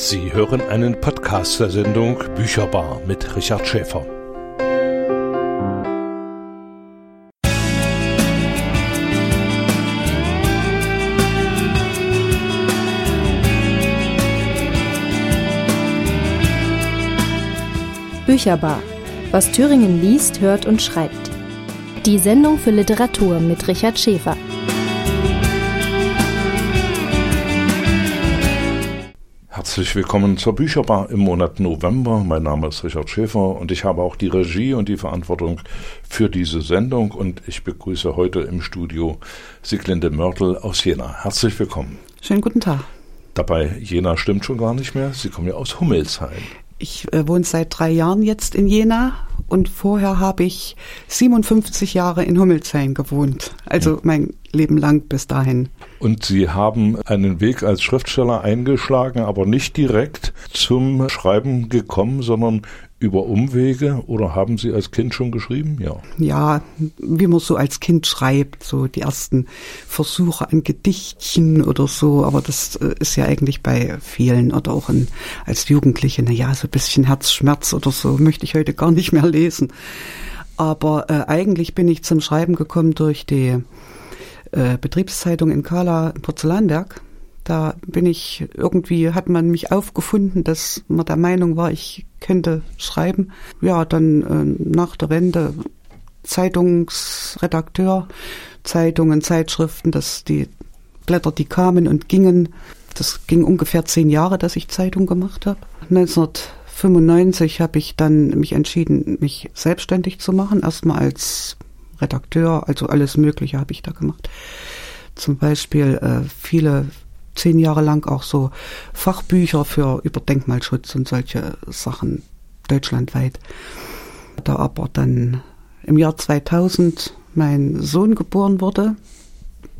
Sie hören einen Podcast der Sendung Bücherbar mit Richard Schäfer. Bücherbar. Was Thüringen liest, hört und schreibt. Die Sendung für Literatur mit Richard Schäfer. Herzlich willkommen zur Bücherbar im Monat November. Mein Name ist Richard Schäfer und ich habe auch die Regie und die Verantwortung für diese Sendung und ich begrüße heute im Studio Siglinde Mörtel aus Jena. Herzlich willkommen. Schönen guten Tag. Dabei, Jena stimmt schon gar nicht mehr. Sie kommen ja aus Hummelsheim. Ich äh, wohne seit drei Jahren jetzt in Jena und vorher habe ich 57 Jahre in Hummelsheim gewohnt. Also hm. mein Leben lang bis dahin. Und Sie haben einen Weg als Schriftsteller eingeschlagen, aber nicht direkt zum Schreiben gekommen, sondern über Umwege oder haben Sie als Kind schon geschrieben? Ja. Ja, wie man so als Kind schreibt, so die ersten Versuche an Gedichtchen oder so, aber das äh, ist ja eigentlich bei vielen oder auch in, als Jugendliche, na ja, so ein bisschen Herzschmerz oder so möchte ich heute gar nicht mehr lesen. Aber äh, eigentlich bin ich zum Schreiben gekommen durch die äh, Betriebszeitung in Kala Porzellanwerk da bin ich irgendwie, hat man mich aufgefunden, dass man der Meinung war, ich könnte schreiben. Ja, dann äh, nach der Wende Zeitungsredakteur, Zeitungen, Zeitschriften, dass die Blätter, die kamen und gingen. Das ging ungefähr zehn Jahre, dass ich Zeitung gemacht habe. 1995 habe ich dann mich entschieden, mich selbstständig zu machen. Erstmal als Redakteur, also alles Mögliche habe ich da gemacht. Zum Beispiel äh, viele zehn Jahre lang auch so Fachbücher für über Denkmalschutz und solche Sachen deutschlandweit. Da aber dann im Jahr 2000 mein Sohn geboren wurde,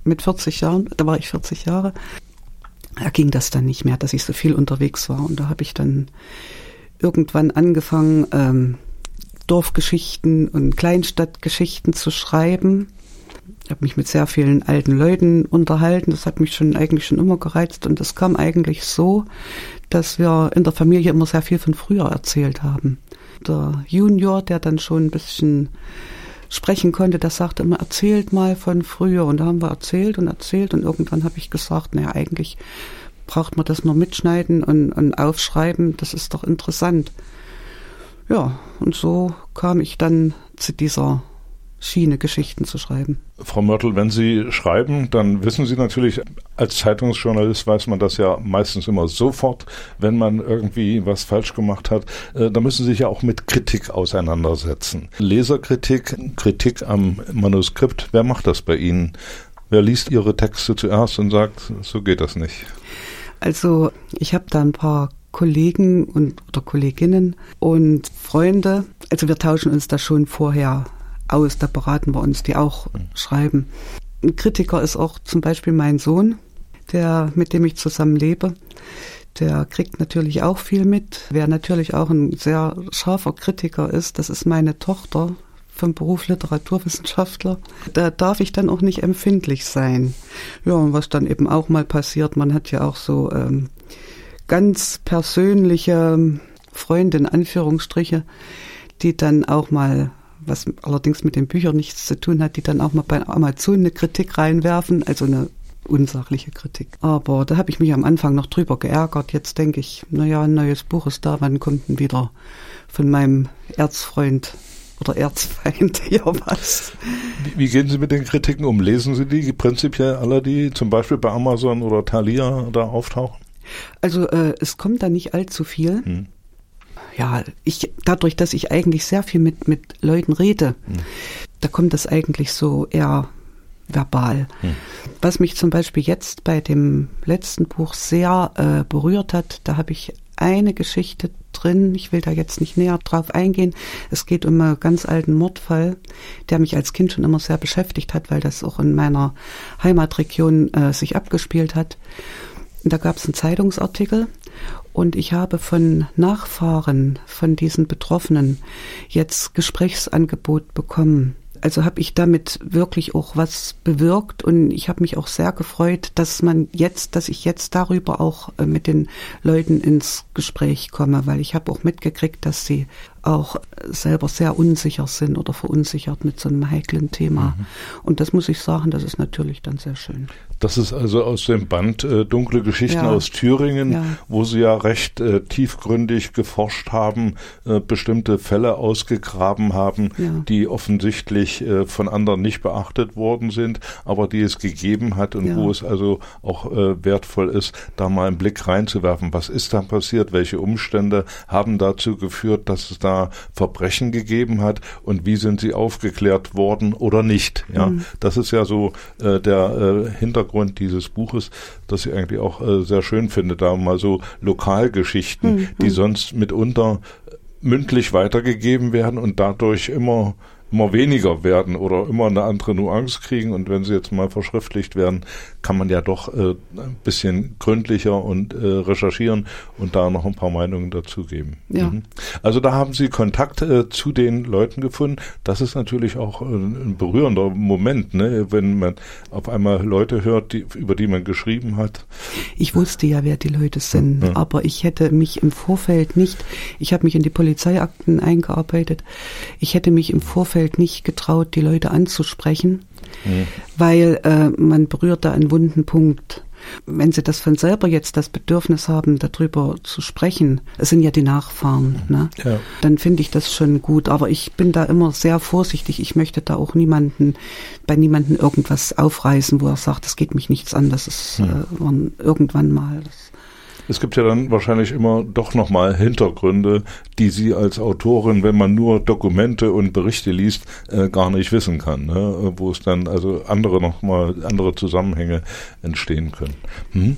mit 40 Jahren, da war ich 40 Jahre, da ging das dann nicht mehr, dass ich so viel unterwegs war. Und da habe ich dann irgendwann angefangen, ähm, Dorfgeschichten und Kleinstadtgeschichten zu schreiben habe mich mit sehr vielen alten Leuten unterhalten. Das hat mich schon eigentlich schon immer gereizt. Und das kam eigentlich so, dass wir in der Familie immer sehr viel von früher erzählt haben. Der Junior, der dann schon ein bisschen sprechen konnte, der sagte immer, erzählt mal von früher. Und da haben wir erzählt und erzählt. Und irgendwann habe ich gesagt, naja, eigentlich braucht man das nur mitschneiden und, und aufschreiben. Das ist doch interessant. Ja, und so kam ich dann zu dieser Schiene, Geschichten zu schreiben. Frau Mörtel, wenn Sie schreiben, dann wissen Sie natürlich, als Zeitungsjournalist weiß man das ja meistens immer sofort, wenn man irgendwie was falsch gemacht hat. Äh, da müssen Sie sich ja auch mit Kritik auseinandersetzen. Leserkritik, Kritik am Manuskript, wer macht das bei Ihnen? Wer liest Ihre Texte zuerst und sagt, so geht das nicht? Also ich habe da ein paar Kollegen und oder Kolleginnen und Freunde. Also wir tauschen uns da schon vorher aus. Da beraten wir uns, die auch mhm. schreiben. Ein Kritiker ist auch zum Beispiel mein Sohn, der, mit dem ich zusammen lebe. Der kriegt natürlich auch viel mit. Wer natürlich auch ein sehr scharfer Kritiker ist, das ist meine Tochter vom Beruf Literaturwissenschaftler. Da darf ich dann auch nicht empfindlich sein. Ja, und was dann eben auch mal passiert, man hat ja auch so ähm, ganz persönliche Freunde in Anführungsstriche, die dann auch mal was allerdings mit den Büchern nichts zu tun hat, die dann auch mal bei Amazon eine Kritik reinwerfen, also eine unsachliche Kritik. Aber da habe ich mich am Anfang noch drüber geärgert. Jetzt denke ich, naja, ein neues Buch ist da, wann kommt denn wieder von meinem Erzfreund oder Erzfeind ja was. Wie, wie, gehen Sie mit den Kritiken um? Lesen Sie die prinzipiell alle, die zum Beispiel bei Amazon oder Thalia da auftauchen? Also äh, es kommt da nicht allzu viel. Hm ja, ich, dadurch, dass ich eigentlich sehr viel mit, mit Leuten rede, hm. da kommt das eigentlich so eher verbal. Hm. Was mich zum Beispiel jetzt bei dem letzten Buch sehr äh, berührt hat, da habe ich eine Geschichte drin, ich will da jetzt nicht näher drauf eingehen. Es geht um einen ganz alten Mordfall, der mich als Kind schon immer sehr beschäftigt hat, weil das auch in meiner Heimatregion äh, sich abgespielt hat. Da gab es einen Zeitungsartikel und ich habe von Nachfahren von diesen Betroffenen jetzt Gesprächsangebot bekommen. Also habe ich damit wirklich auch was bewirkt und ich habe mich auch sehr gefreut, dass man jetzt, dass ich jetzt darüber auch äh, mit den Leuten ins Gespräch komme, weil ich habe auch mitgekriegt, dass sie auch selber sehr unsicher sind oder verunsichert mit so einem heiklen Thema. Mhm. Und das muss ich sagen, das ist natürlich dann sehr schön. Das ist also aus dem Band äh, Dunkle Geschichten ja. aus Thüringen, ja. wo Sie ja recht äh, tiefgründig geforscht haben, äh, bestimmte Fälle ausgegraben haben, ja. die offensichtlich äh, von anderen nicht beachtet worden sind, aber die es gegeben hat und wo es also auch äh, wertvoll ist, da mal einen Blick reinzuwerfen. Was ist da passiert? Welche Umstände haben dazu geführt, dass es da Verbrechen gegeben hat und wie sind sie aufgeklärt worden oder nicht? Ja, mhm. das ist ja so äh, der Hintergrund Hintergrund dieses Buches, das ich eigentlich auch äh, sehr schön finde, da mal so Lokalgeschichten, mhm. die sonst mitunter mündlich weitergegeben werden und dadurch immer immer weniger werden oder immer eine andere Nuance kriegen. Und wenn sie jetzt mal verschriftlicht werden, kann man ja doch äh, ein bisschen gründlicher und äh, recherchieren und da noch ein paar Meinungen dazugeben. Ja. Mhm. Also da haben Sie Kontakt äh, zu den Leuten gefunden. Das ist natürlich auch ein berührender Moment, ne? wenn man auf einmal Leute hört, die, über die man geschrieben hat. Ich wusste ja, wer die Leute sind, ja. aber ich hätte mich im Vorfeld nicht, ich habe mich in die Polizeiakten eingearbeitet, ich hätte mich im Vorfeld Umfeld nicht getraut, die Leute anzusprechen, mhm. weil äh, man berührt da einen wunden Punkt. Wenn sie das von selber jetzt das Bedürfnis haben, darüber zu sprechen, es sind ja die Nachfahren, ne? Ja. dann finde ich das schon gut. Aber ich bin da immer sehr vorsichtig. Ich möchte da auch niemanden, bei niemanden irgendwas aufreißen, wo er sagt, das geht mich nichts an, das ist mhm. äh, irgendwann mal. Das es gibt ja dann wahrscheinlich immer doch nochmal Hintergründe, die Sie als Autorin, wenn man nur Dokumente und Berichte liest, äh, gar nicht wissen kann, ne? wo es dann also andere nochmal, andere Zusammenhänge entstehen können. Hm?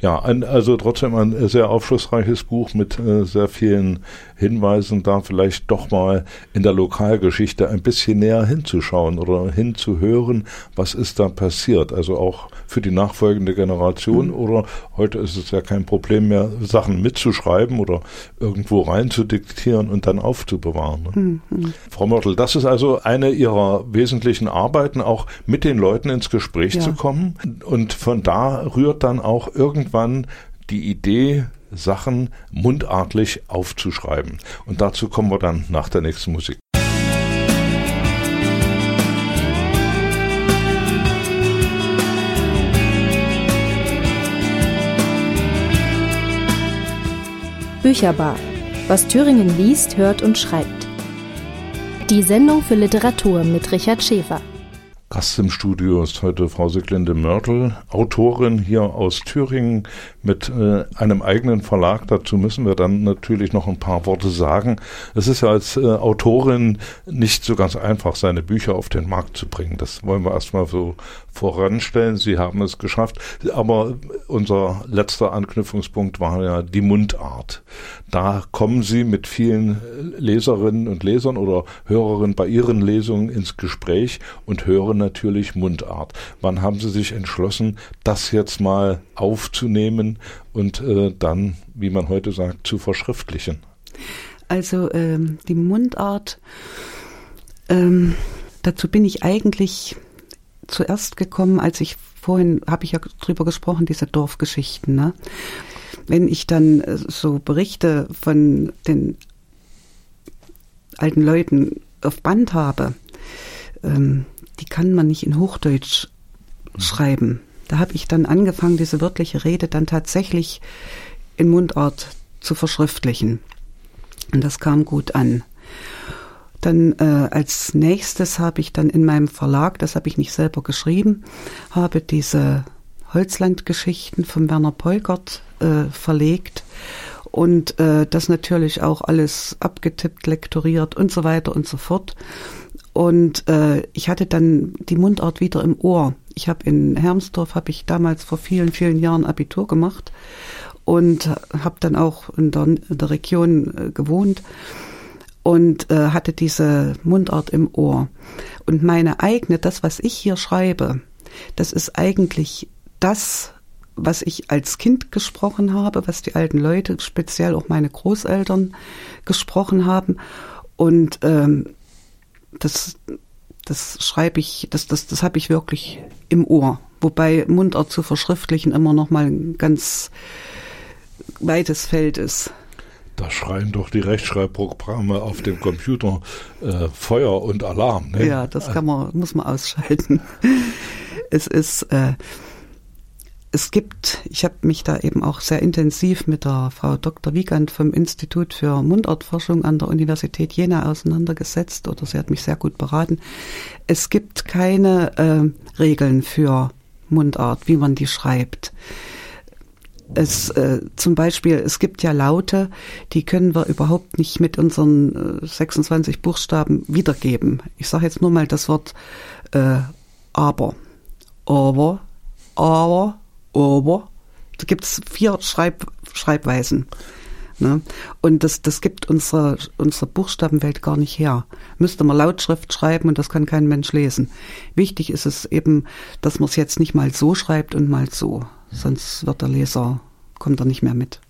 Ja, ein, also trotzdem ein sehr aufschlussreiches Buch mit äh, sehr vielen Hinweisen, da vielleicht doch mal in der Lokalgeschichte ein bisschen näher hinzuschauen oder hinzuhören, was ist da passiert. Also auch für die nachfolgende Generation mhm. oder heute ist es ja kein Problem mehr, Sachen mitzuschreiben oder irgendwo reinzudiktieren und dann aufzubewahren. Ne? Mhm. Frau Mörtel, das ist also eine Ihrer wesentlichen Arbeiten, auch mit den Leuten ins Gespräch ja. zu kommen und von da rührt dann auch irgendwann die Idee, Sachen mundartlich aufzuschreiben. Und dazu kommen wir dann nach der nächsten Musik. Bücherbar. Was Thüringen liest, hört und schreibt. Die Sendung für Literatur mit Richard Schäfer. Gast im Studio ist heute Frau Siglinde Mörtel, Autorin hier aus Thüringen mit äh, einem eigenen Verlag. Dazu müssen wir dann natürlich noch ein paar Worte sagen. Es ist ja als äh, Autorin nicht so ganz einfach, seine Bücher auf den Markt zu bringen. Das wollen wir erstmal so voranstellen. Sie haben es geschafft. Aber unser letzter Anknüpfungspunkt war ja die Mundart. Da kommen Sie mit vielen Leserinnen und Lesern oder Hörerinnen bei Ihren Lesungen ins Gespräch und hören natürlich Mundart. Wann haben Sie sich entschlossen, das jetzt mal aufzunehmen und äh, dann, wie man heute sagt, zu verschriftlichen? Also ähm, die Mundart, ähm, dazu bin ich eigentlich zuerst gekommen, als ich vorhin, habe ich ja drüber gesprochen, diese Dorfgeschichten. Ne? Wenn ich dann äh, so Berichte von den alten Leuten auf Band habe, ähm, die kann man nicht in Hochdeutsch schreiben. Da habe ich dann angefangen, diese wörtliche Rede dann tatsächlich in Mundart zu verschriftlichen. Und das kam gut an. Dann äh, als nächstes habe ich dann in meinem Verlag, das habe ich nicht selber geschrieben, habe diese Holzlandgeschichten von Werner Peukert äh, verlegt und äh, das natürlich auch alles abgetippt, lektoriert und so weiter und so fort. Und äh, ich hatte dann die Mundart wieder im Ohr. Ich habe in Hermsdorf, habe ich damals vor vielen, vielen Jahren Abitur gemacht und habe dann auch in der, in der Region äh, gewohnt und äh, hatte diese Mundart im Ohr. Und meine eigene, das, was ich hier schreibe, das ist eigentlich das, was ich als Kind gesprochen habe, was die alten Leute, speziell auch meine Großeltern gesprochen haben. Und ähm, das, Das schreibe ich, das, das, das habe ich wirklich im Ohr. Wobei Mundart zu verschriftlichen immer noch mal ein ganz weites Feld ist. Da schreien doch die Rechtschreibprogramme auf dem Computer äh, Feuer und Alarm. Ne? Ja, das kann man, muss man ausschalten. es ist, äh, es gibt, ich habe mich da eben auch sehr intensiv mit der Frau Dr. Wiegand vom Institut für Mundartforschung an der Universität Jena auseinandergesetzt oder sie hat mich sehr gut beraten. Es gibt keine äh, Regeln für Mundart, wie man die schreibt. Es äh, zum Beispiel, es gibt ja Laute, die können wir überhaupt nicht mit unseren äh, 26 Buchstaben wiedergeben. Ich sage jetzt nur mal das Wort äh, aber, aber, aber, aber. Da gibt's vier Schreib, Schreibweisen. Ne? Und das, das gibt unsere, unsere Buchstabenwelt gar nicht her. Müsste man Lautschrift schreiben und das kann kein Mensch lesen. Wichtig ist es eben, dass man es jetzt nicht mal so schreibt und mal so. Sonst wird der Leser, kommt er nicht mehr mit.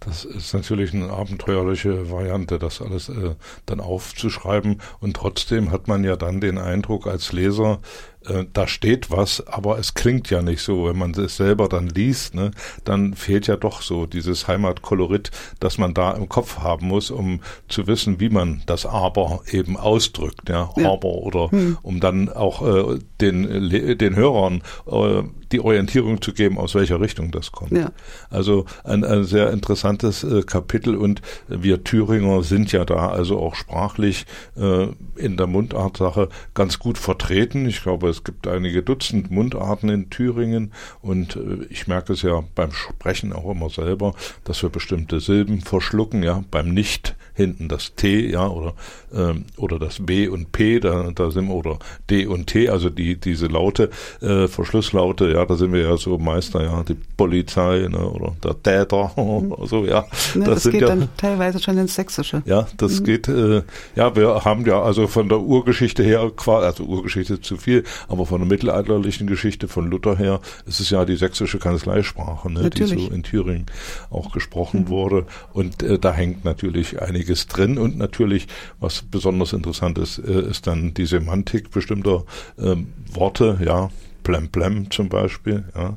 Das ist natürlich eine abenteuerliche Variante, das alles äh, dann aufzuschreiben. Und trotzdem hat man ja dann den Eindruck als Leser, äh, da steht was, aber es klingt ja nicht so. Wenn man es selber dann liest, ne, dann fehlt ja doch so dieses Heimatkolorit, das man da im Kopf haben muss, um zu wissen, wie man das Aber eben ausdrückt, ja, ja. Aber oder hm. um dann auch äh, den den Hörern äh, die Orientierung zu geben, aus welcher Richtung das kommt. Ja. Also ein, ein sehr interessantes äh, Kapitel und wir Thüringer sind ja da also auch sprachlich äh, in der Mundartsache ganz gut vertreten. Ich glaube, es gibt einige Dutzend Mundarten in Thüringen und äh, ich merke es ja beim Sprechen auch immer selber, dass wir bestimmte Silben verschlucken, ja, beim Nicht hinten das T, ja, oder, ähm, oder das B und P, da, da sind wir, oder D und T, also die, diese Laute, äh, Verschlusslaute, ja, da sind wir ja so Meister, ja, die Polizei, ne, oder der Täter, oder so, ja. Ne, das, das geht ja, dann teilweise schon ins Sächsische. Ja, das mhm. geht, äh, ja, wir haben ja also von der Urgeschichte her, also Urgeschichte zu viel, aber von der mittelalterlichen Geschichte von Luther her, ist es ja die sächsische Kanzleisprache, ne, die so in Thüringen auch gesprochen mhm. wurde. Und äh, da hängt natürlich einige einiges drin und natürlich, was besonders interessant ist, äh, ist dann die Semantik bestimmter ähm, Worte, ja, Plem Plem zum Beispiel, ja.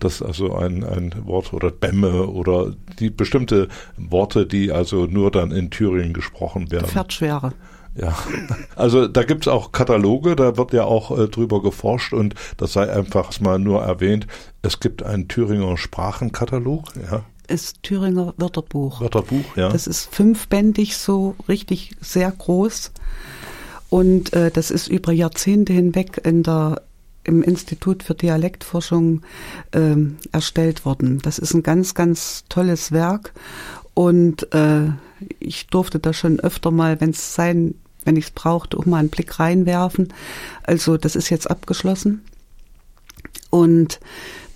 Das also ein, ein Wort oder Bämme oder die bestimmte Worte, die also nur dann in Thüringen gesprochen werden. Pferdschwere. Ja, also da gibt's auch Kataloge, da wird ja auch äh, drüber geforscht und das sei einfach mal nur erwähnt. Es gibt einen Thüringer Sprachenkatalog, ja ist Thüringer Wörterbuch. Wörterbuch, ja. Das ist fünfbändig, so richtig sehr groß. Und äh, das ist über Jahrzehnte hinweg in der im Institut für Dialektforschung äh, erstellt worden. Das ist ein ganz, ganz tolles Werk. Und äh, ich durfte da schon öfter mal, wenn es sein, wenn ich es brauchte, auch mal einen Blick reinwerfen. Also das ist jetzt abgeschlossen. Und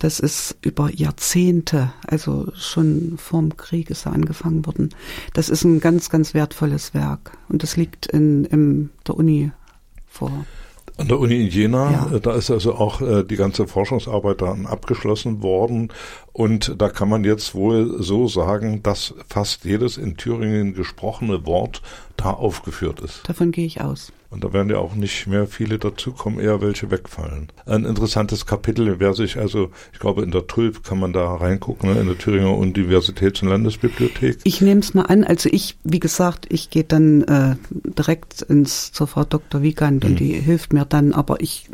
das ist über Jahrzehnte, also schon vorm Krieg ist er angefangen worden. Das ist ein ganz, ganz wertvolles Werk. Und das liegt in, in der Uni vor. An der Uni in Jena, ja. Äh, da ist also auch äh, die ganze Forschungsarbeit dann abgeschlossen worden. Und da kann man jetzt wohl so sagen, dass fast jedes in Thüringen gesprochene Wort da aufgeführt ist. Davon gehe ich aus. Und da werden ja auch nicht mehr viele dazukommen, eher welche wegfallen. Ein interessantes Kapitel, wer sich also, ich glaube, in der Tulp kann man da reingucken, ne, in der Thüringer Universitäts- und Landesbibliothek. Ich nehme es mal an, also ich, wie gesagt, ich gehe dann äh, direkt ins zur Frau Dr. Wiegand mhm. und die hilft mir dann, aber ich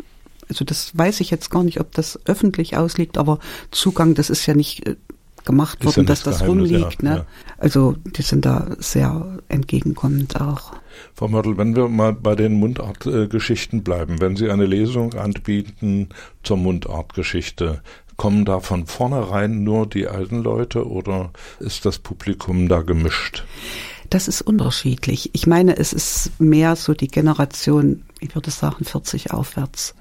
also das weiß ich jetzt gar nicht, ob das öffentlich ausliegt, aber Zugang, das ist ja nicht äh, gemacht worden, dass das Geheimnis, rumliegt. Ja, ne? Ja. Also die sind da sehr entgegenkommend auch. Frau Mörtel, wenn wir mal bei den Mundartgeschichten bleiben, wenn Sie eine Lesung anbieten zur Mundartgeschichte, kommen da von vornherein nur die alten Leute oder ist das Publikum da gemischt? Das ist unterschiedlich. Ich meine, es ist mehr so die Generation, ich würde sagen, 40 aufwärts.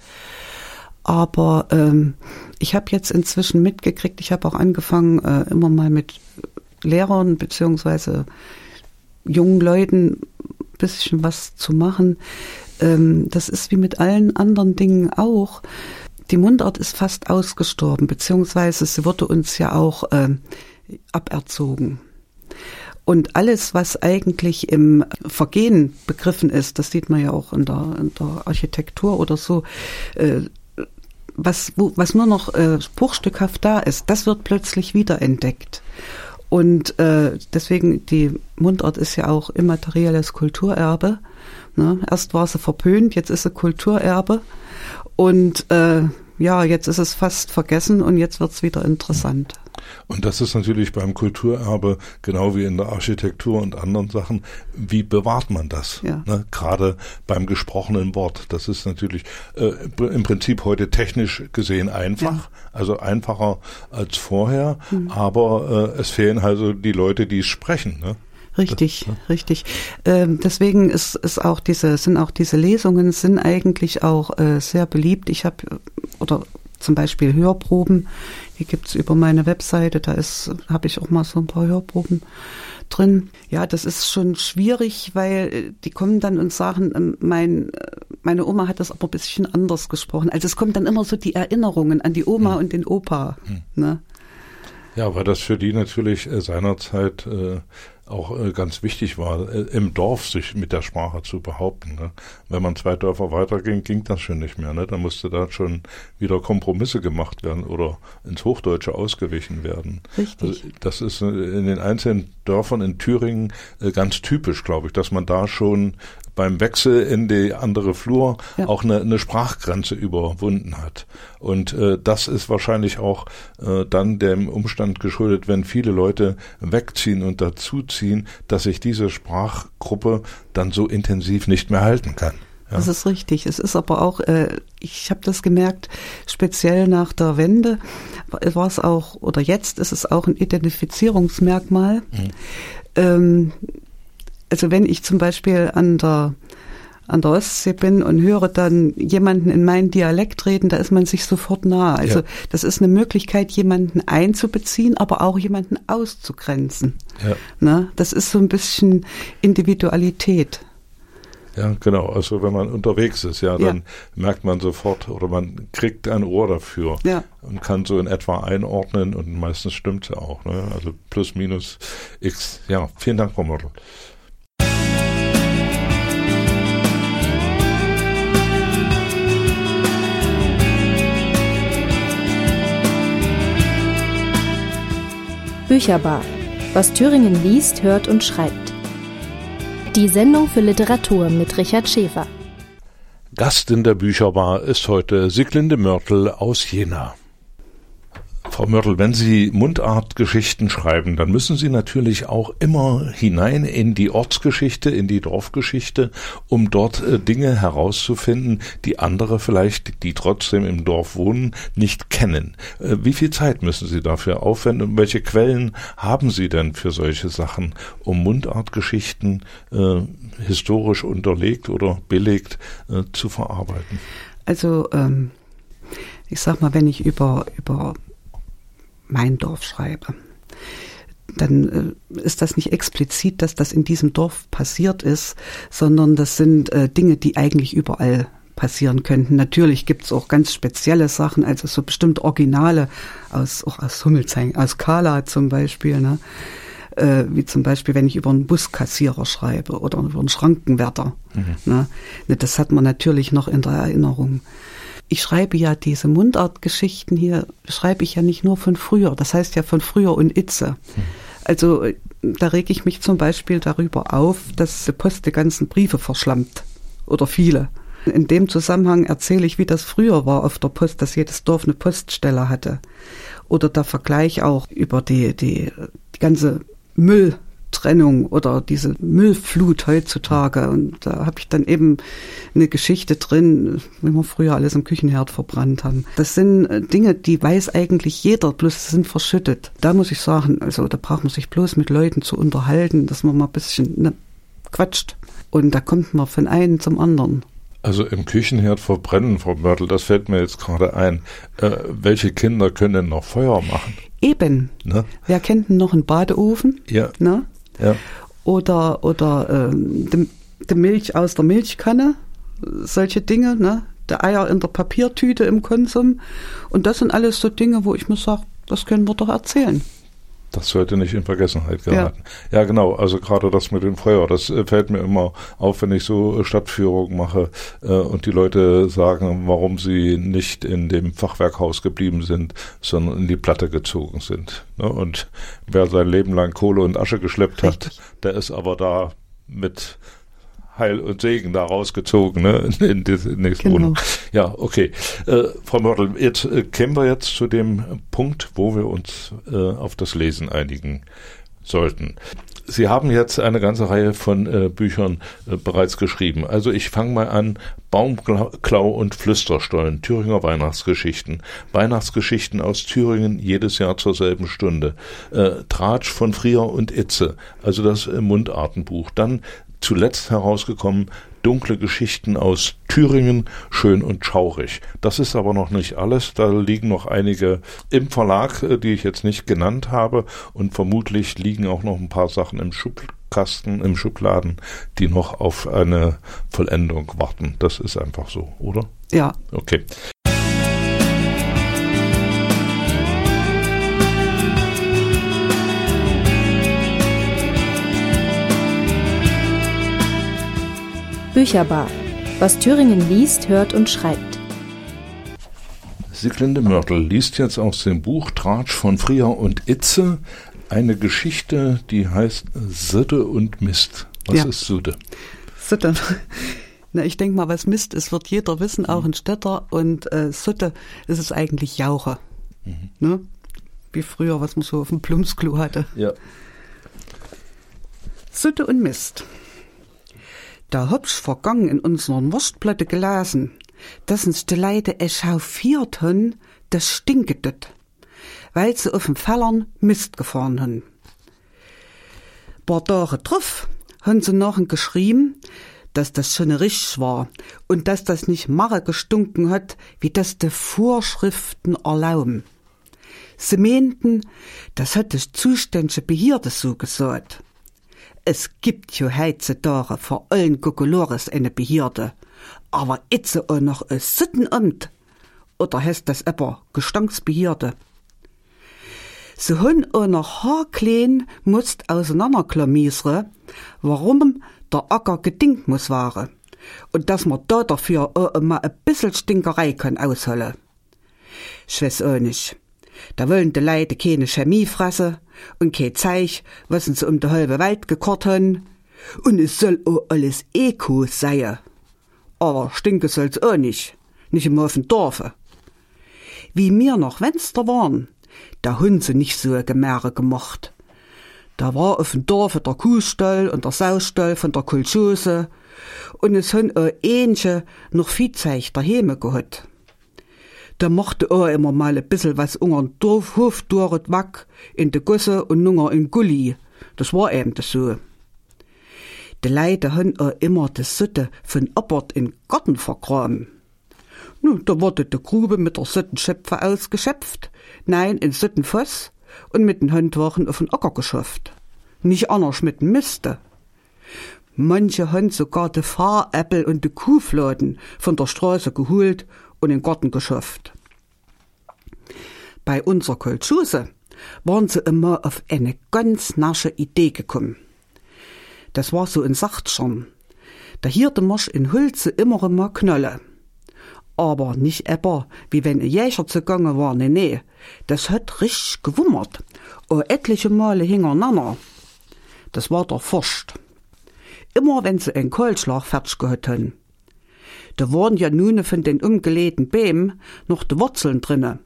Aber ähm, ich habe jetzt inzwischen mitgekriegt, ich habe auch angefangen, äh, immer mal mit Lehrern beziehungsweise jungen Leuten bisschen was zu machen. Ähm, das ist wie mit allen anderen Dingen auch. Die Mundart ist fast ausgestorben, beziehungsweise sie wurde uns ja auch äh, aberzogen. Und alles, was eigentlich im Vergehen begriffen ist, das sieht man ja auch in der, in der Architektur oder so, äh, was, was nur noch äh, bruchstückhaft da ist, das wird plötzlich wiederentdeckt. Und äh, deswegen, die Mundart ist ja auch immaterielles Kulturerbe. Ne? Erst war sie verpönt, jetzt ist sie Kulturerbe. Und äh, ja, jetzt ist es fast vergessen und jetzt wird's wieder interessant. Und das ist natürlich beim Kulturerbe genau wie in der Architektur und anderen Sachen. Wie bewahrt man das? Ja. Ne? Gerade beim gesprochenen Wort. Das ist natürlich äh, im Prinzip heute technisch gesehen einfach, ja. also einfacher als vorher. Mhm. Aber äh, es fehlen also die Leute, die es sprechen. Ne? Richtig, das, richtig. Ähm, deswegen ist, ist auch diese, sind auch diese Lesungen sind eigentlich auch äh, sehr beliebt. Ich habe oder zum Beispiel Hörproben, die gibt's über meine Webseite, da ist, habe ich auch mal so ein paar Hörproben drin. Ja, das ist schon schwierig, weil äh, die kommen dann und sagen, ähm, mein, äh, meine Oma hat das aber ein bisschen anders gesprochen. Also es kommen dann immer so die Erinnerungen an die Oma hm. und den Opa. Hm. Ne? Ja, weil das für die natürlich äh, seinerzeit äh, auch äh, ganz wichtig war, äh, im Dorf sich mit der Sprache zu behaupten. Ne? Wenn man zwei Dörfer weiterging, ging das schon nicht mehr. Ne? Da musste da schon wieder Kompromisse gemacht werden oder ins Hochdeutsche ausgewichen werden. Richtig. Also das ist äh, in den einzelnen Dörfern in Thüringen ganz typisch, glaube ich, dass man da schon beim Wechsel in die andere Flur ja. auch eine, eine Sprachgrenze überwunden hat. Und äh, das ist wahrscheinlich auch äh, dann dem Umstand geschuldet, wenn viele Leute wegziehen und dazuziehen, dass sich diese Sprachgruppe dann so intensiv nicht mehr halten kann. Ja. Das ist richtig. Es ist aber auch, äh, ich habe das gemerkt, speziell nach der Wende war es auch, oder jetzt ist es auch ein Identifizierungsmerkmal. Mhm. Ähm, also wenn ich zum Beispiel an der an der Ostsee bin und höre dann jemanden in meinen Dialekt reden, da ist man sich sofort nah. Also ja. das ist eine Möglichkeit, jemanden einzubeziehen, aber auch jemanden auszugrenzen. Ja. Ne? Das ist so ein bisschen Individualität. Ja, genau. Also wenn man unterwegs ist, ja, dann ja. merkt man sofort oder man kriegt ein Ohr dafür ja. und kann so in etwa einordnen und meistens stimmt es auch. Ne? Also plus minus x. Ja, vielen Dank, Frau Mörtel. Bücherbar. Was Thüringen liest, hört und schreibt. Die Sendung für Literatur mit Richard Schäfer. Gast in der Bücherbar ist heute Siglinde Mörtel aus Jena. Frau Mörtel, wenn Sie Mundartgeschichten schreiben, dann müssen Sie natürlich auch immer hinein in die Ortsgeschichte, in die Dorfgeschichte, um dort äh, Dinge herauszufinden, die andere vielleicht, die trotzdem im Dorf wohnen, nicht kennen. Äh, wie viel Zeit müssen Sie dafür aufwenden und welche Quellen haben Sie denn für solche Sachen, um Mundartgeschichten äh, historisch unterlegt oder belegt äh, zu verarbeiten? Also ähm, ich sag mal, wenn ich über über mein Dorf schreibe, dann äh, ist das nicht explizit, dass das in diesem Dorf passiert ist, sondern das sind äh, Dinge, die eigentlich überall passieren könnten. Natürlich gibt's auch ganz spezielle Sachen, also so bestimmt Originale aus, auch aus Hummelsheim, aus Kala zum Beispiel, ne? Äh, wie zum Beispiel, wenn ich über einen Buskassierer schreibe oder über einen Schrankenwärter. Mhm. Ne? ne das hat man natürlich noch in der Erinnerung ich schreibe ja diese Mundartgeschichten hier, schreibe ich ja nicht nur von früher, das heißt ja von früher und Itze. Also da rege ich mich zum Beispiel darüber auf, dass die Post die ganzen Briefe verschlammt oder viele. In dem Zusammenhang erzähle ich, wie das früher war auf der Post, dass jedes Dorf eine Poststelle hatte. Oder der Vergleich auch über die, die, die ganze Müll, Trennung oder diese Müllflut heutzutage. Und da habe ich dann eben eine Geschichte drin, wie wir früher alles im Küchenherd verbrannt haben. Das sind äh, Dinge, die weiß eigentlich jeder, bloß sind verschüttet. Da muss ich sagen, also da braucht man sich bloß mit Leuten zu unterhalten, dass man mal ein bisschen ne, quatscht. Und da kommt man von einem zum anderen. Also im Küchenherd verbrennen, Frau Mörtel, das fällt mir jetzt gerade ein. Äh, welche Kinder können denn noch Feuer machen? Eben. Ne? Wer kennt denn noch einen Badeofen? Ja. Ne? Ja. Oder, oder ähm, die, die Milch aus der Milchkanne, solche Dinge, ne? Der Eier in der Papiertüte im Konsum. Und das sind alles so Dinge, wo ich mir sage, das können wir doch erzählen. Das sollte nicht in Vergessenheit geraten. Ja, ja genau. Also gerade das mit dem Feuer, das äh, fällt mir immer auf, wenn ich so äh, Stadtführungen mache äh, und die Leute sagen, warum sie nicht in dem Fachwerkhaus geblieben sind, sondern in die Platte gezogen sind. Ne? Und wer sein Leben lang Kohle und Asche geschleppt Richtig. hat, der ist aber da mit Heil und Segen da rausgezogen, ne, in die nächste genau. Wohnung. Ja, okay. Äh, Frau Mörtel, jetzt äh, kämen wir jetzt zu dem Punkt, wo wir uns äh, auf das Lesen einigen sollten. Sie haben jetzt eine ganze Reihe von äh, Büchern äh, bereits geschrieben. Also ich fange mal an. Baumklau und Flüsterstollen, Thüringer Weihnachtsgeschichten. Weihnachtsgeschichten aus Thüringen jedes Jahr zur selben Stunde. Äh, Tratsch von Frier und Itze, also das äh, Mundartenbuch. Dann zuletzt herausgekommen Dunkle Geschichten aus Thüringen, schön und schaurig. Das ist aber noch nicht alles. Da liegen noch einige im Verlag, äh, die ich jetzt nicht genannt habe. Und vermutlich liegen auch noch ein paar Sachen im Schubkasten, im Schubladen, die noch auf eine Vollendung warten. Das ist einfach so, oder? Ja. Okay. Bücherbar. Was Thüringen liest, hört und schreibt. Sieglinde Mörtel liest jetzt aus dem Buch Tratsch von Frier und Itze eine Geschichte, die heißt Sitte und Mist. Was ja. ist Sitte? Sitte. Na, ich denke mal, was Mist ist, wird jeder wissen, auch ein Städter. Und äh, Sitte ist es eigentlich Jauche. Mhm. Ne? Wie früher, was man so auf dem Plumpsklo hatte. Ja. Sitte und Mist. Da hab ich vergangen in unseren Wurstplatte gelesen, dass uns die Leute echauffiert hun, das stinket dit, weil sie auf dem Fellern Mist gefahren hun. Paar Tage drauf haben sie nachher geschrieben, dass das schon richtig war und dass das nicht Marre gestunken hat, wie das de Vorschriften erlauben. Sie meinten, das hat das zuständige Behirde so gesagt. Es gibt jo heutzutage vor allen Kokolores eine Behirde, aber itze auch noch ein Sittenamt. Oder heißt das etwa Gestanksbehirde? Se hunn auch noch haarkleen musst auseinanderklamisre, warum der Acker gedingt muss ware und dass man da dafür auch immer a bissel Stinkerei kann ausholle. Ich weiß auch nicht. Da wollen de Leute keine Chemie fresse und ke Zeich, wassen sie um de halbe Welt gekort han, und es soll o alles Eko seie. Aber stinke soll's auch nicht, nicht im auf Dorfe. Wie mir noch Wenster waren, da hun sie nicht so Gemäre gemocht. Da war auf dem Dorfe der Kuhstall und der Saustall von der Kulchose, und es hun o ähnche noch Viehzeich der Heme gehut da mochte er immer mal e bissel was ungern dorf hof doret wack in de gusse und nunger in gulli. Das war eben das so. De leide hunn er immer de sutte von oppert in garten vergraben. Nu da wurde de grube mit der suttenschöpfe ausgeschöpft nein in suttenfoss und mit den hundwachen auf den acker geschafft. Nicht anders mit miste manche hund sogar de fahräppel und de kuhfladen von der straße geholt und in Garten geschafft. Bei unserer Kultuse waren sie immer auf eine ganz nasche Idee gekommen. Das war so in Sacht schon. Da hierte Marsch in Hulze immer immer Knolle. Aber nicht ebber, wie wenn ein Jächer zugange war, ne nee. Das hat richtig gewummert. O etliche Male hintereinander. Das war der Forscht. Immer wenn sie einen Kohlschlag fertig gehört haben da waren ja nune von den umgelähten Beem noch de Wurzeln drinne,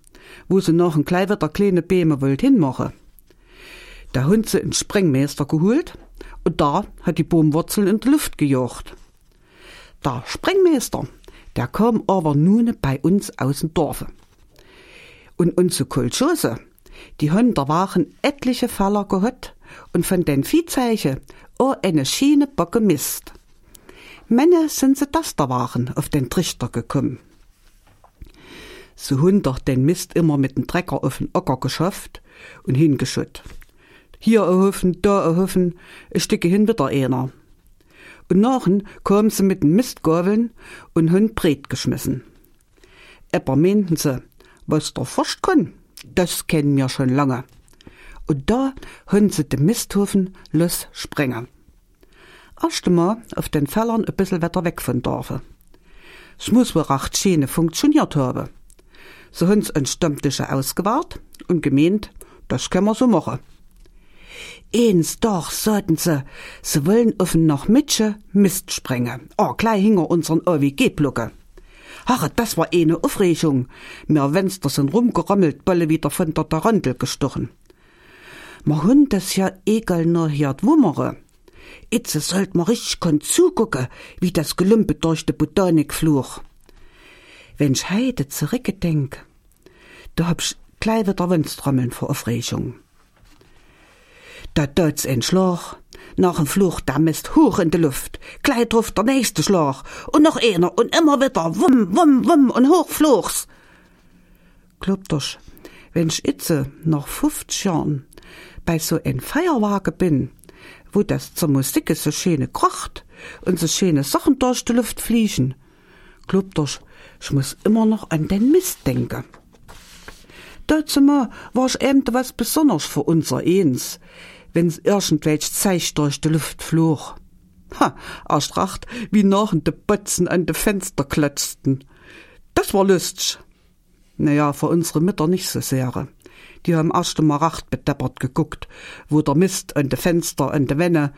wo se noch ein kleiwetter kleine Beme wollt hinmache. Da hund se in Sprengmeister geholt und da hat die Baumwurzeln in die Luft gejocht. Der Sprengmeister, der kam aber nune bei uns aus dem Dorfe. Und unsere Kultschose, die hun der waren etliche Faller gehört und von den Viehzeichen o eine Schiene bocke Mist. Männer sind se das da waren auf den Trichter gekommen. So hun doch den Mist immer mit dem Trecker auf den Ocker geschafft und hingeschütt. Hier erhoffen, da erhoffen, ich sticke hin wieder einer. Und nachen kommen sie mit den Mistgabeln und hun Bret geschmissen. Äpper meinten sie, was der forscht kann, das kennen wir schon lange. Und da hön sie de Misthofen los sprengen. Erst mal auf den Fellern ein bisschen weiter weg von Dorfe. Es muss wohl recht schöne funktioniert haben. So hun's ein Stammtische ausgewahrt und gemeint, das können wir so machen. Eins doch, sagten sie, sie wollen offen nach Mitsche Mist sprengen. Oh, gleich hinger unseren OWG-Blucke. Ach, das war eine Aufregung. Mir Fenster sind rumgerammelt, Bolle wieder von der Tarandel gestochen. Ma hun das ja egal nur hier wummere. Itze sollt ma richtig kon zugucke, wie das Gelümpe durch de Botanikfluch. Wenn's heide zurückgedenk, da hab's gleich wieder Windstrommeln vor Aufregung. Da deut's ein Schlag, nach dem Fluch damest hoch in de Luft, gleich drauf der nächste Schlag, und noch einer, und immer wieder, wumm, wumm, wumm, und hoch fluchs. Glaubt euch, wenn's itze nach 50 Jahren bei so ein Feierwagen bin, wo das zur Musik so schöne krocht und so schöne Sachen durch die Luft fliegen, glaubt euch, ich muss immer noch an den Mist denken. Dazu mal war ich eben was besonders für unser Eins, wenn's irgendwelch Zeich durch die Luft flog. Ha, erstracht, wie nachen de Botzen an de Fenster klotzten. Das war lustig. Naja, für unsere Mütter nicht so sehr. Die haben erst mal recht bedeppert geguckt, wo der Mist an de Fenster an de Wenne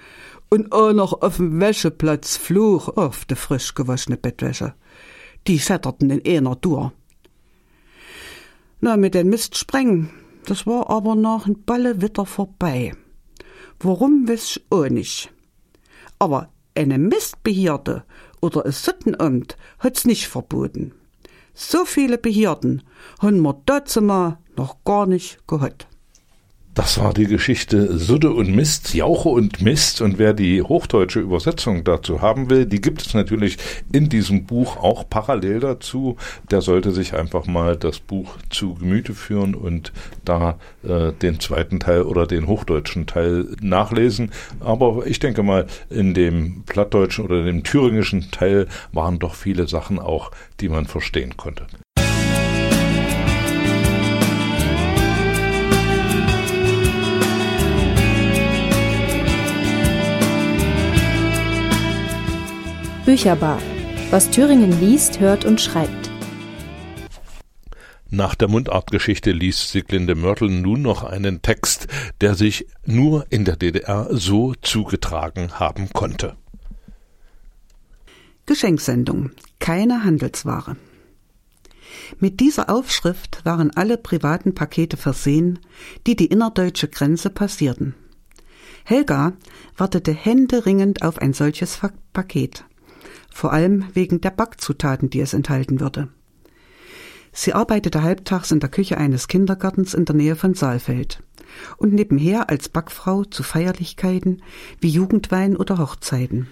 und auch noch auf dem Wäscheplatz flog auf de frisch gewaschene Bettwäsche. Die schatterten in einer Tour. Na, mit den Mist sprengen, das war aber nach ein Balle wieder vorbei. Warum wiss ich auch nicht. Aber eine Mistbehierde oder ein Sittenamt hat's nicht verboten. So viele Behirden haben wir dazu noch gar nicht gehört. Das war die Geschichte Sudde und Mist, Jauche und Mist. Und wer die hochdeutsche Übersetzung dazu haben will, die gibt es natürlich in diesem Buch auch parallel dazu. Der sollte sich einfach mal das Buch zu Gemüte führen und da äh, den zweiten Teil oder den hochdeutschen Teil nachlesen. Aber ich denke mal, in dem plattdeutschen oder dem thüringischen Teil waren doch viele Sachen auch, die man verstehen konnte. Bücherbar. Was Thüringen liest, hört und schreibt. Nach der Mundartgeschichte liest Sieglinde Mörtel nun noch einen Text, der sich nur in der DDR so zugetragen haben konnte. Geschenksendung. Keine Handelsware. Mit dieser Aufschrift waren alle privaten Pakete versehen, die die innerdeutsche Grenze passierten. Helga wartete händeringend auf ein solches Paket vor allem wegen der Backzutaten, die es enthalten würde. Sie arbeitete halbtags in der Küche eines Kindergartens in der Nähe von Saalfeld und nebenher als Backfrau zu Feierlichkeiten wie Jugendwein oder Hochzeiten.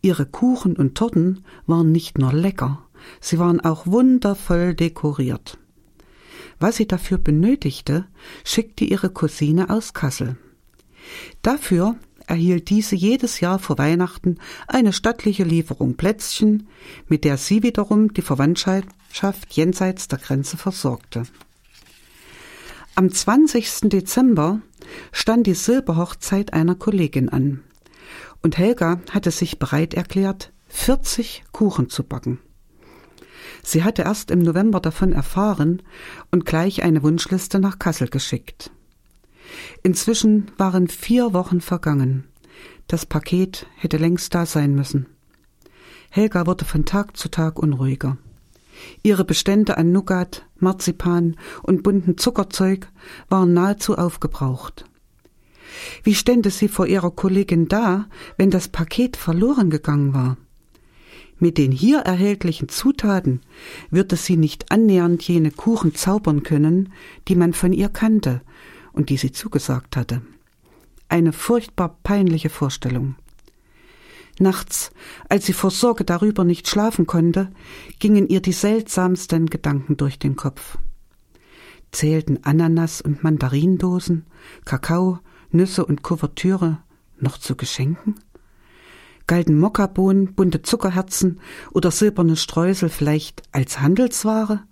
Ihre Kuchen und Torten waren nicht nur lecker, sie waren auch wundervoll dekoriert. Was sie dafür benötigte, schickte ihre Cousine aus Kassel. Dafür erhielt diese jedes Jahr vor Weihnachten eine stattliche Lieferung Plätzchen, mit der sie wiederum die Verwandtschaft jenseits der Grenze versorgte. Am 20. Dezember stand die Silberhochzeit einer Kollegin an, und Helga hatte sich bereit erklärt, 40 Kuchen zu backen. Sie hatte erst im November davon erfahren und gleich eine Wunschliste nach Kassel geschickt. Inzwischen waren vier Wochen vergangen. Das Paket hätte längst da sein müssen. Helga wurde von Tag zu Tag unruhiger. Ihre Bestände an Nougat, Marzipan und bunten Zuckerzeug waren nahezu aufgebraucht. Wie stände sie vor ihrer Kollegin da, wenn das Paket verloren gegangen war? Mit den hier erhältlichen Zutaten würde sie nicht annähernd jene Kuchen zaubern können, die man von ihr kannte und die sie zugesagt hatte. Eine furchtbar peinliche Vorstellung. Nachts, als sie vor Sorge darüber nicht schlafen konnte, gingen ihr die seltsamsten Gedanken durch den Kopf. Zählten Ananas und Mandarindosen, Kakao, Nüsse und Kuvertüre noch zu Geschenken? Galten Mokkabohnen, bunte Zuckerherzen oder silberne Streusel vielleicht als Handelsware?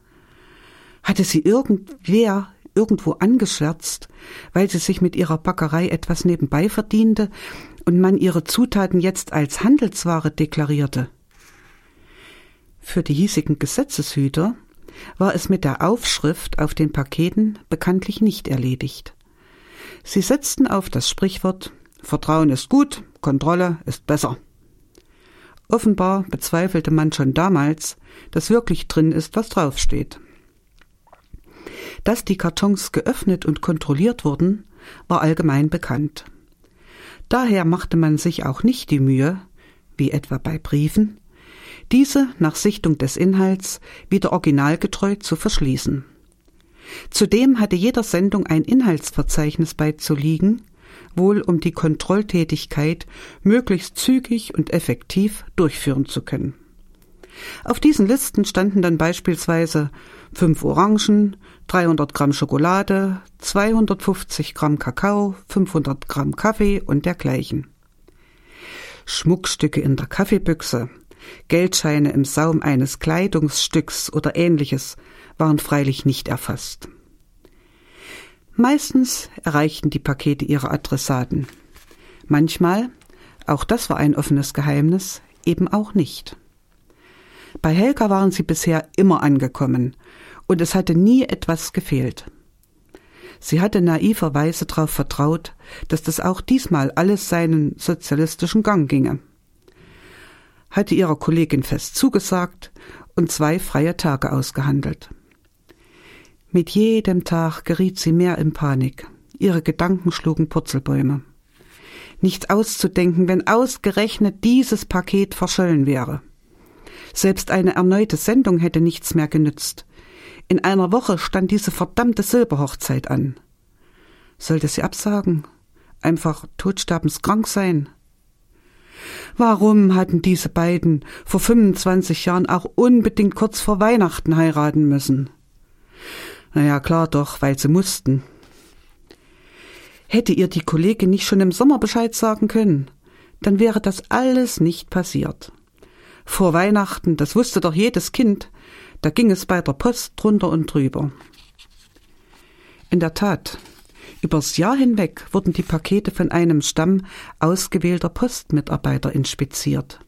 Hatte sie irgendwer irgendwo angeschwärzt, weil sie sich mit ihrer Backerei etwas nebenbei verdiente und man ihre Zutaten jetzt als Handelsware deklarierte. Für die hiesigen Gesetzeshüter war es mit der Aufschrift auf den Paketen bekanntlich nicht erledigt. Sie setzten auf das Sprichwort Vertrauen ist gut, Kontrolle ist besser. Offenbar bezweifelte man schon damals, dass wirklich drin ist, was draufsteht. Dass die Kartons geöffnet und kontrolliert wurden, war allgemein bekannt. Daher machte man sich auch nicht die Mühe, wie etwa bei Briefen, diese nach Sichtung des Inhalts wieder originalgetreu zu verschließen. Zudem hatte jeder Sendung ein Inhaltsverzeichnis beizuliegen, wohl um die Kontrolltätigkeit möglichst zügig und effektiv durchführen zu können. Auf diesen Listen standen dann beispielsweise fünf Orangen, 300 Gramm Schokolade, 250 Gramm Kakao, 500 Gramm Kaffee und dergleichen. Schmuckstücke in der Kaffeebüchse, Geldscheine im Saum eines Kleidungsstücks oder ähnliches waren freilich nicht erfasst. Meistens erreichten die Pakete ihre Adressaten. Manchmal, auch das war ein offenes Geheimnis, eben auch nicht. Bei Helga waren sie bisher immer angekommen, und es hatte nie etwas gefehlt. Sie hatte naiverweise darauf vertraut, dass das auch diesmal alles seinen sozialistischen Gang ginge. Hatte ihrer Kollegin fest zugesagt und zwei freie Tage ausgehandelt. Mit jedem Tag geriet sie mehr in Panik. Ihre Gedanken schlugen Purzelbäume. Nicht auszudenken, wenn ausgerechnet dieses Paket verschollen wäre. Selbst eine erneute Sendung hätte nichts mehr genützt. In einer Woche stand diese verdammte Silberhochzeit an. Sollte sie absagen? Einfach todsterbenskrank sein? Warum hatten diese beiden vor 25 Jahren auch unbedingt kurz vor Weihnachten heiraten müssen? Naja, klar doch, weil sie mussten. Hätte ihr die Kollegin nicht schon im Sommer Bescheid sagen können, dann wäre das alles nicht passiert. Vor Weihnachten, das wusste doch jedes Kind, da ging es bei der Post drunter und drüber. In der Tat, übers Jahr hinweg wurden die Pakete von einem Stamm ausgewählter Postmitarbeiter inspiziert.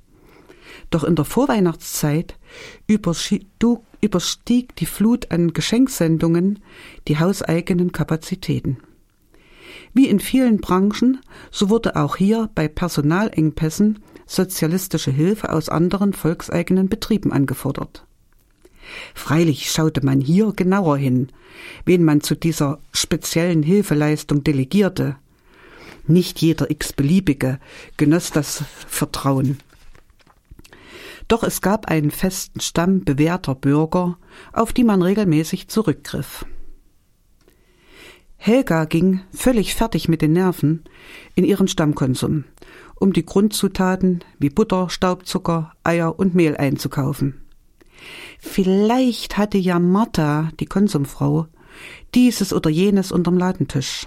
Doch in der Vorweihnachtszeit überstieg die Flut an Geschenksendungen die hauseigenen Kapazitäten. Wie in vielen Branchen, so wurde auch hier bei Personalengpässen sozialistische Hilfe aus anderen volkseigenen Betrieben angefordert. Freilich schaute man hier genauer hin, wen man zu dieser speziellen Hilfeleistung delegierte. Nicht jeder x-beliebige genoss das Vertrauen. Doch es gab einen festen Stamm bewährter Bürger, auf die man regelmäßig zurückgriff. Helga ging, völlig fertig mit den Nerven, in ihren Stammkonsum, um die Grundzutaten wie Butter, Staubzucker, Eier und Mehl einzukaufen. Vielleicht hatte ja Martha, die Konsumfrau, dieses oder jenes unterm Ladentisch.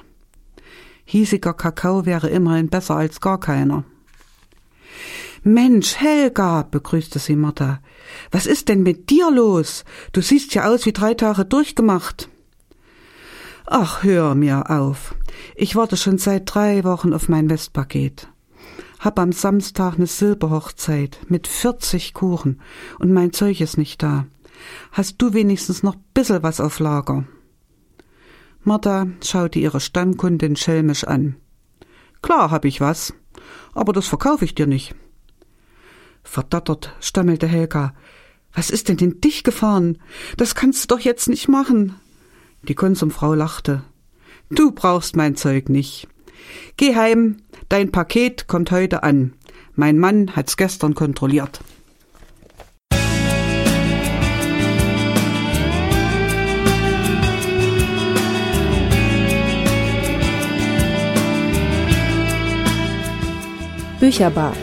Hiesiger Kakao wäre immerhin besser als gar keiner. Mensch, Helga, begrüßte sie Martha. Was ist denn mit dir los? Du siehst ja aus wie drei Tage durchgemacht. Ach, hör mir auf. Ich warte schon seit drei Wochen auf mein Westpaket. Hab am Samstag ne Silberhochzeit mit 40 Kuchen und mein Zeug ist nicht da. Hast du wenigstens noch bissel was auf Lager? Martha schaute ihre Stammkundin schelmisch an. Klar hab ich was, aber das verkaufe ich dir nicht. Verdattert stammelte Helga. Was ist denn in dich gefahren? Das kannst du doch jetzt nicht machen. Die Konsumfrau lachte. Du brauchst mein Zeug nicht. Geh heim, dein Paket kommt heute an. Mein Mann hat's gestern kontrolliert. Bücherbar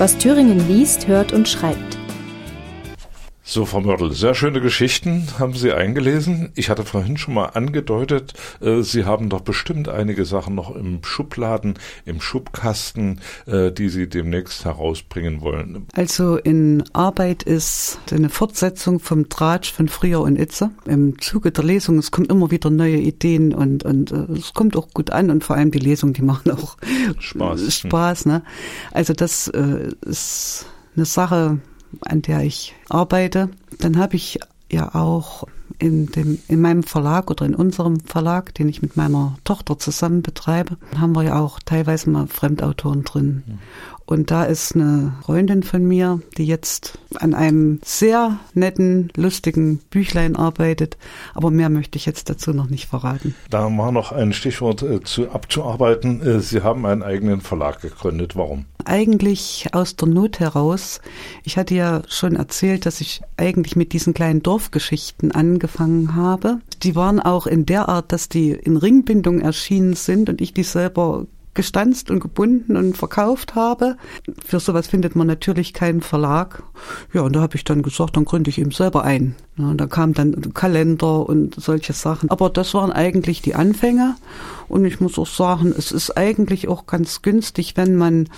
was Thüringen liest, hört und schreibt. So, Frau Mörtel, sehr schöne Geschichten haben Sie eingelesen. Ich hatte vorhin schon mal angedeutet, äh, Sie haben doch bestimmt einige Sachen noch im Schubladen, im Schubkasten, äh, die Sie demnächst herausbringen wollen. Also in Arbeit ist eine Fortsetzung vom Tratsch von Früher und Itze. Im Zuge der Lesung, es kommen immer wieder neue Ideen und, und äh, es kommt auch gut an und vor allem die Lesungen, die machen auch Spaß. Spaß ne? Also das äh, ist eine Sache, an der ich arbeite. Dann habe ich ja auch in, dem, in meinem Verlag oder in unserem Verlag, den ich mit meiner Tochter zusammen betreibe, haben wir ja auch teilweise mal Fremdautoren drin. Mhm. Und da ist eine Freundin von mir, die jetzt an einem sehr netten, lustigen Büchlein arbeitet. Aber mehr möchte ich jetzt dazu noch nicht verraten. Da war noch ein Stichwort äh, zu abzuarbeiten. Äh, Sie haben einen eigenen Verlag gegründet. Warum? Eigentlich aus der Not heraus. Ich hatte ja schon erzählt, dass ich eigentlich mit diesen kleinen Dorfgeschichten angefangen habe. Die waren auch in der Art, dass die in Ringbindung erschienen sind und ich die selber gestanzt und gebunden und verkauft habe. Für sowas findet man natürlich keinen Verlag. Ja, und da habe ich dann gesagt, dann gründe ich eben selber ein. Ja, und da kam dann Kalender und solche Sachen. Aber das waren eigentlich die Anfänge. Und ich muss auch sagen, es ist eigentlich auch ganz günstig, wenn man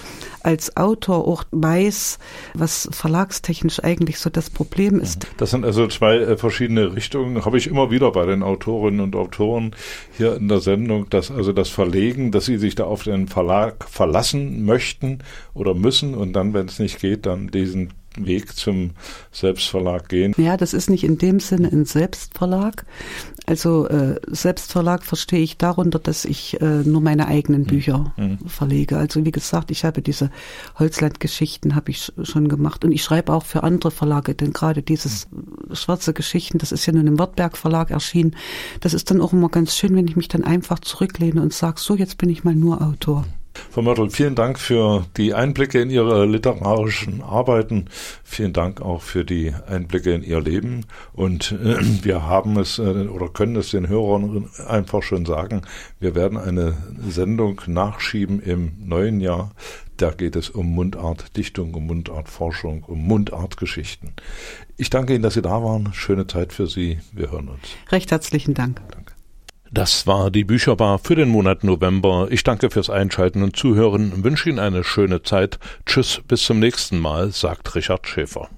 als Autor auch weiß, was verlagstechnisch eigentlich so das Problem ist. Das sind also zwei äh, verschiedene Richtungen. Habe ich immer wieder bei den Autorinnen und Autoren hier in der Sendung, dass also das Verlegen, dass sie sich da auf den Verlag verlassen möchten oder müssen und dann, wenn es nicht geht, dann diesen Weg zum Selbstverlag gehen? Ja, das ist nicht in dem Sinne ein Selbstverlag. Also äh, Selbstverlag verstehe ich darunter, dass ich äh, nur meine eigenen hm. Bücher mhm. verlege. Also wie gesagt, ich habe diese Holzlandgeschichten habe ich schon gemacht und ich schreibe auch für andere Verlage, denn gerade dieses mhm. schwarze Geschichten, das ist ja nun im Wartberg Verlag erschienen. Das ist dann auch immer ganz schön, wenn ich mich dann einfach zurücklehne und sage, so jetzt bin ich mal nur Autor. Frau Mörtel, vielen Dank für die Einblicke in Ihre literarischen Arbeiten. Vielen Dank auch für die Einblicke in Ihr Leben. Und äh, wir haben es äh, oder können es den Hörern einfach schon sagen. Wir werden eine Sendung nachschieben im neuen Jahr. Da geht es um Mundartdichtung, um Mundartforschung, um Mundartgeschichten. Ich danke Ihnen, dass Sie da waren. Schöne Zeit für Sie. Wir hören uns. Recht herzlichen Dank. Danke. Das war die Bücherbar für den Monat November. Ich danke fürs Einschalten und Zuhören, wünsche Ihnen eine schöne Zeit. Tschüss, bis zum nächsten Mal, sagt Richard Schäfer.